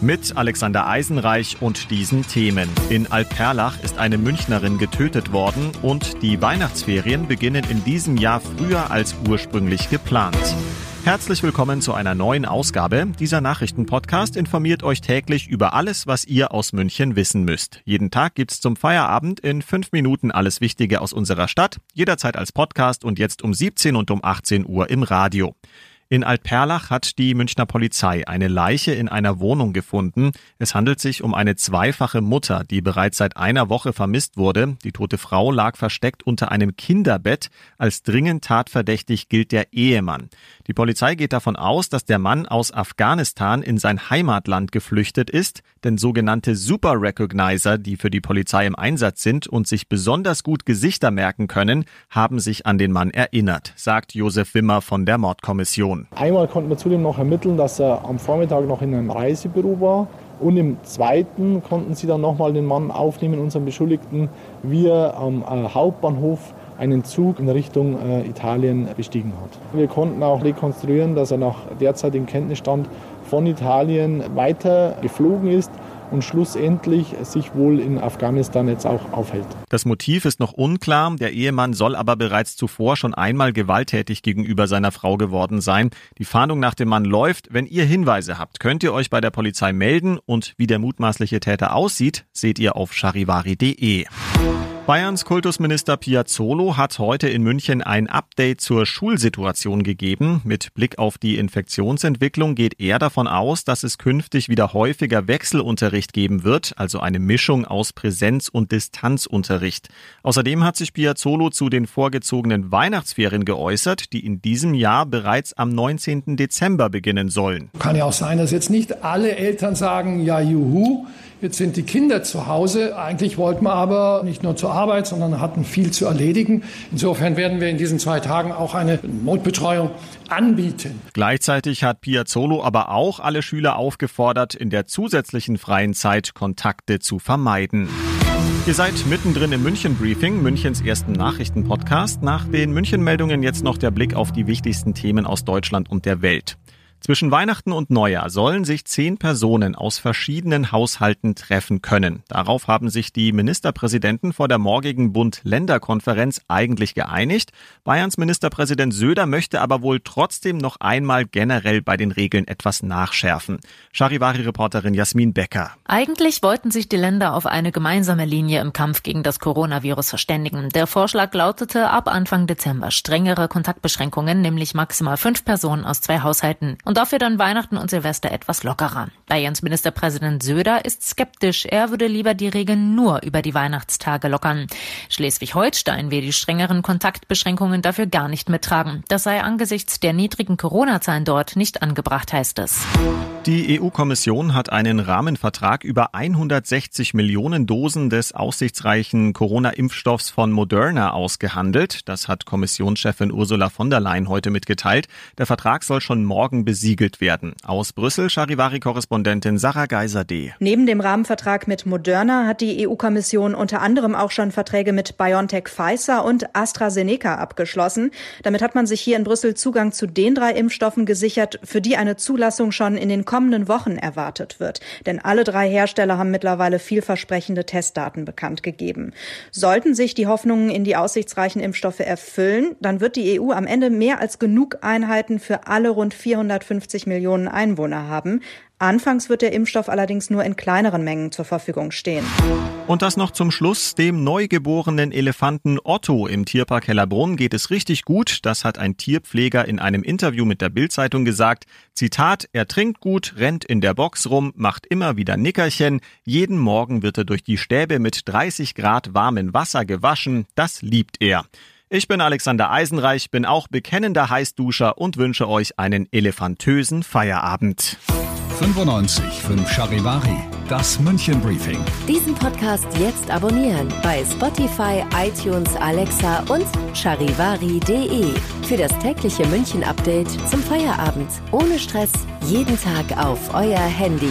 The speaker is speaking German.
mit Alexander Eisenreich und diesen Themen. In Alperlach ist eine Münchnerin getötet worden und die Weihnachtsferien beginnen in diesem Jahr früher als ursprünglich geplant. Herzlich willkommen zu einer neuen Ausgabe. Dieser Nachrichtenpodcast informiert euch täglich über alles, was ihr aus München wissen müsst. Jeden Tag gibt's zum Feierabend in fünf Minuten alles Wichtige aus unserer Stadt, jederzeit als Podcast und jetzt um 17 und um 18 Uhr im Radio. In Altperlach hat die Münchner Polizei eine Leiche in einer Wohnung gefunden. Es handelt sich um eine zweifache Mutter, die bereits seit einer Woche vermisst wurde. Die tote Frau lag versteckt unter einem Kinderbett. Als dringend tatverdächtig gilt der Ehemann. Die Polizei geht davon aus, dass der Mann aus Afghanistan in sein Heimatland geflüchtet ist, denn sogenannte Super Recognizer, die für die Polizei im Einsatz sind und sich besonders gut Gesichter merken können, haben sich an den Mann erinnert, sagt Josef Wimmer von der Mordkommission. Informationen. Einmal konnten wir zudem noch ermitteln, dass er am Vormittag noch in einem Reisebüro war. Und im zweiten konnten sie dann nochmal den Mann aufnehmen, unseren Beschuldigten, wie er am äh, Hauptbahnhof einen Zug in Richtung äh, Italien bestiegen hat. Wir konnten auch rekonstruieren, dass er nach derzeitigem Kenntnisstand von Italien weiter geflogen ist und schlussendlich sich wohl in Afghanistan jetzt auch aufhält. Das Motiv ist noch unklar. Der Ehemann soll aber bereits zuvor schon einmal gewalttätig gegenüber seiner Frau geworden sein. Die Fahndung nach dem Mann läuft. Wenn ihr Hinweise habt, könnt ihr euch bei der Polizei melden und wie der mutmaßliche Täter aussieht, seht ihr auf charivari.de. Bayerns Kultusminister Piazzolo hat heute in München ein Update zur Schulsituation gegeben. Mit Blick auf die Infektionsentwicklung geht er davon aus, dass es künftig wieder häufiger Wechselunterricht geben wird, also eine Mischung aus Präsenz- und Distanzunterricht. Außerdem hat sich Piazzolo zu den vorgezogenen Weihnachtsferien geäußert, die in diesem Jahr bereits am 19. Dezember beginnen sollen. Kann ja auch sein, dass jetzt nicht alle Eltern sagen, ja juhu, Jetzt sind die Kinder zu Hause. Eigentlich wollten wir aber nicht nur zur Arbeit, sondern hatten viel zu erledigen. Insofern werden wir in diesen zwei Tagen auch eine Notbetreuung anbieten. Gleichzeitig hat Piazzolo aber auch alle Schüler aufgefordert, in der zusätzlichen freien Zeit Kontakte zu vermeiden. Ihr seid mittendrin im München Briefing, Münchens ersten Nachrichtenpodcast. Nach den München Meldungen jetzt noch der Blick auf die wichtigsten Themen aus Deutschland und der Welt. Zwischen Weihnachten und Neujahr sollen sich zehn Personen aus verschiedenen Haushalten treffen können. Darauf haben sich die Ministerpräsidenten vor der morgigen Bund-Länder-Konferenz eigentlich geeinigt. Bayerns Ministerpräsident Söder möchte aber wohl trotzdem noch einmal generell bei den Regeln etwas nachschärfen. Charivari-Reporterin Jasmin Becker. Eigentlich wollten sich die Länder auf eine gemeinsame Linie im Kampf gegen das Coronavirus verständigen. Der Vorschlag lautete ab Anfang Dezember strengere Kontaktbeschränkungen, nämlich maximal fünf Personen aus zwei Haushalten und dafür dann Weihnachten und Silvester etwas lockerer. Bayerns Ministerpräsident Söder ist skeptisch. Er würde lieber die Regeln nur über die Weihnachtstage lockern. Schleswig-Holstein will die strengeren Kontaktbeschränkungen dafür gar nicht mittragen. Das sei angesichts der niedrigen Corona-Zahlen dort nicht angebracht, heißt es. Die EU-Kommission hat einen Rahmenvertrag über 160 Millionen Dosen des aussichtsreichen Corona-Impfstoffs von Moderna ausgehandelt. Das hat Kommissionschefin Ursula von der Leyen heute mitgeteilt. Der Vertrag soll schon morgen bis besiegelt werden. Aus Brüssel Charivari-Korrespondentin Sarah Geiser-D. Neben dem Rahmenvertrag mit Moderna hat die EU-Kommission unter anderem auch schon Verträge mit BioNTech Pfizer und AstraZeneca abgeschlossen. Damit hat man sich hier in Brüssel Zugang zu den drei Impfstoffen gesichert, für die eine Zulassung schon in den kommenden Wochen erwartet wird. Denn alle drei Hersteller haben mittlerweile vielversprechende Testdaten bekannt gegeben. Sollten sich die Hoffnungen in die aussichtsreichen Impfstoffe erfüllen, dann wird die EU am Ende mehr als genug Einheiten für alle rund 400 150 Millionen Einwohner haben. Anfangs wird der Impfstoff allerdings nur in kleineren Mengen zur Verfügung stehen. Und das noch zum Schluss. Dem neugeborenen Elefanten Otto im Tierpark Hellerbrunn geht es richtig gut. Das hat ein Tierpfleger in einem Interview mit der Bildzeitung gesagt. Zitat, er trinkt gut, rennt in der Box rum, macht immer wieder Nickerchen. Jeden Morgen wird er durch die Stäbe mit 30 Grad warmem Wasser gewaschen. Das liebt er. Ich bin Alexander Eisenreich, bin auch bekennender Heißduscher und wünsche euch einen elefantösen Feierabend. 95 5 Charivari, das München Briefing. Diesen Podcast jetzt abonnieren bei Spotify, iTunes, Alexa und charivari.de. Für das tägliche München Update zum Feierabend. Ohne Stress, jeden Tag auf euer Handy.